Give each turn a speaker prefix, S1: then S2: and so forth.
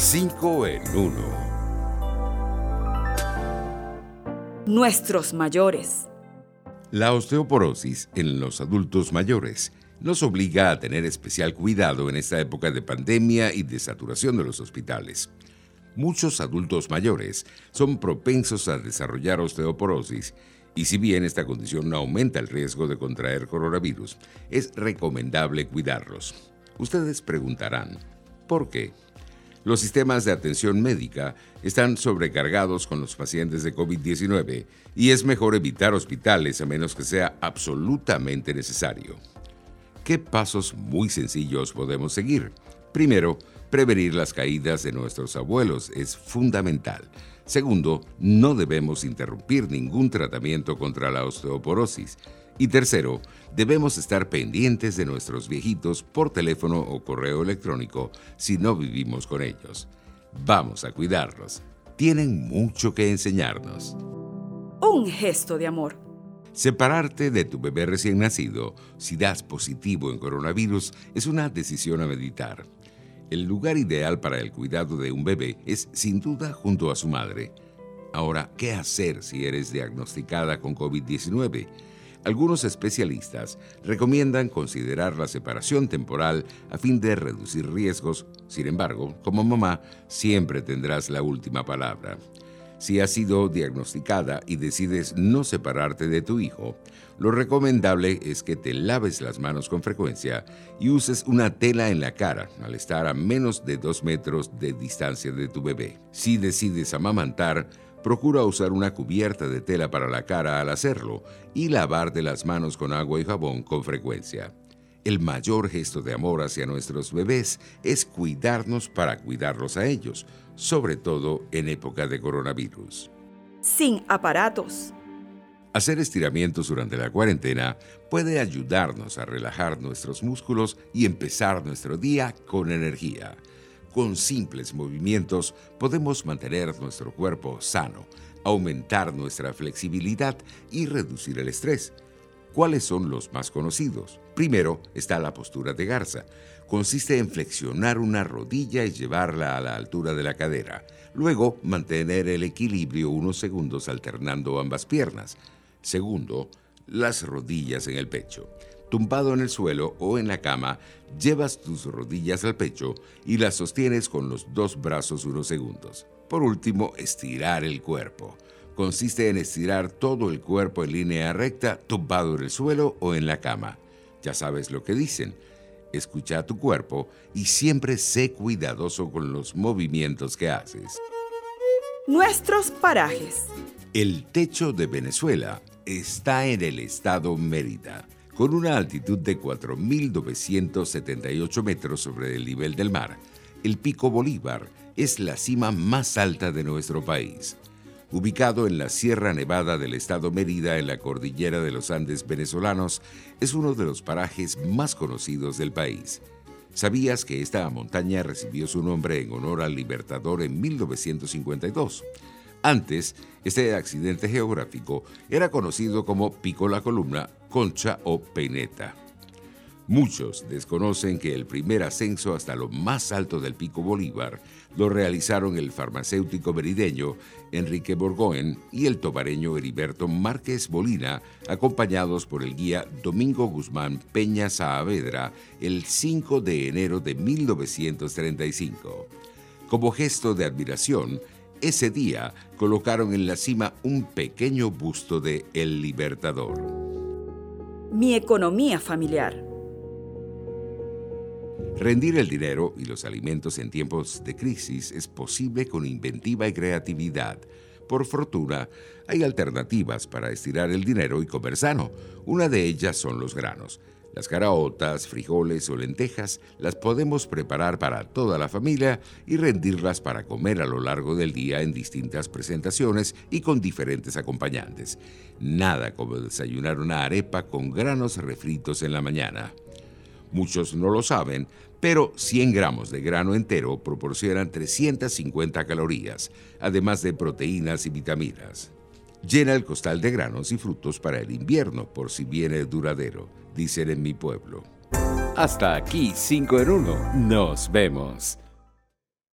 S1: 5 en 1.
S2: Nuestros mayores.
S1: La osteoporosis en los adultos mayores nos obliga a tener especial cuidado en esta época de pandemia y de saturación de los hospitales. Muchos adultos mayores son propensos a desarrollar osteoporosis y si bien esta condición no aumenta el riesgo de contraer coronavirus, es recomendable cuidarlos. Ustedes preguntarán, ¿por qué? Los sistemas de atención médica están sobrecargados con los pacientes de COVID-19 y es mejor evitar hospitales a menos que sea absolutamente necesario. ¿Qué pasos muy sencillos podemos seguir? Primero, prevenir las caídas de nuestros abuelos es fundamental. Segundo, no debemos interrumpir ningún tratamiento contra la osteoporosis. Y tercero, debemos estar pendientes de nuestros viejitos por teléfono o correo electrónico si no vivimos con ellos. Vamos a cuidarlos. Tienen mucho que enseñarnos.
S2: Un gesto de amor.
S1: Separarte de tu bebé recién nacido, si das positivo en coronavirus, es una decisión a meditar. El lugar ideal para el cuidado de un bebé es sin duda junto a su madre. Ahora, ¿qué hacer si eres diagnosticada con COVID-19? Algunos especialistas recomiendan considerar la separación temporal a fin de reducir riesgos. Sin embargo, como mamá, siempre tendrás la última palabra. Si has sido diagnosticada y decides no separarte de tu hijo, lo recomendable es que te laves las manos con frecuencia y uses una tela en la cara al estar a menos de dos metros de distancia de tu bebé. Si decides amamantar, procura usar una cubierta de tela para la cara al hacerlo y lavarte las manos con agua y jabón con frecuencia. El mayor gesto de amor hacia nuestros bebés es cuidarnos para cuidarlos a ellos, sobre todo en época de coronavirus.
S2: Sin aparatos.
S1: Hacer estiramientos durante la cuarentena puede ayudarnos a relajar nuestros músculos y empezar nuestro día con energía. Con simples movimientos podemos mantener nuestro cuerpo sano, aumentar nuestra flexibilidad y reducir el estrés. ¿Cuáles son los más conocidos? Primero está la postura de garza. Consiste en flexionar una rodilla y llevarla a la altura de la cadera. Luego, mantener el equilibrio unos segundos alternando ambas piernas. Segundo, las rodillas en el pecho. Tumbado en el suelo o en la cama, llevas tus rodillas al pecho y las sostienes con los dos brazos unos segundos. Por último, estirar el cuerpo consiste en estirar todo el cuerpo en línea recta, tumbado en el suelo o en la cama. Ya sabes lo que dicen. Escucha a tu cuerpo y siempre sé cuidadoso con los movimientos que haces.
S2: Nuestros parajes.
S1: El techo de Venezuela está en el estado Mérida, con una altitud de 4.978 metros sobre el nivel del mar. El Pico Bolívar es la cima más alta de nuestro país ubicado en la Sierra Nevada del estado Mérida en la cordillera de los Andes venezolanos, es uno de los parajes más conocidos del país. ¿Sabías que esta montaña recibió su nombre en honor al Libertador en 1952? Antes, este accidente geográfico era conocido como Pico la Columna, Concha o Peineta. Muchos desconocen que el primer ascenso hasta lo más alto del Pico Bolívar lo realizaron el farmacéutico merideño Enrique Borgoen y el tobareño Heriberto Márquez Bolina, acompañados por el guía Domingo Guzmán Peña Saavedra el 5 de enero de 1935. Como gesto de admiración, ese día colocaron en la cima un pequeño busto de El Libertador.
S2: Mi economía familiar.
S1: Rendir el dinero y los alimentos en tiempos de crisis es posible con inventiva y creatividad. Por fortuna, hay alternativas para estirar el dinero y comer sano. Una de ellas son los granos. Las caraotas, frijoles o lentejas las podemos preparar para toda la familia y rendirlas para comer a lo largo del día en distintas presentaciones y con diferentes acompañantes. Nada como desayunar una arepa con granos refritos en la mañana. Muchos no lo saben, pero 100 gramos de grano entero proporcionan 350 calorías, además de proteínas y vitaminas. Llena el costal de granos y frutos para el invierno, por si viene duradero, dicen en mi pueblo.
S3: Hasta aquí 5 en 1. Nos vemos.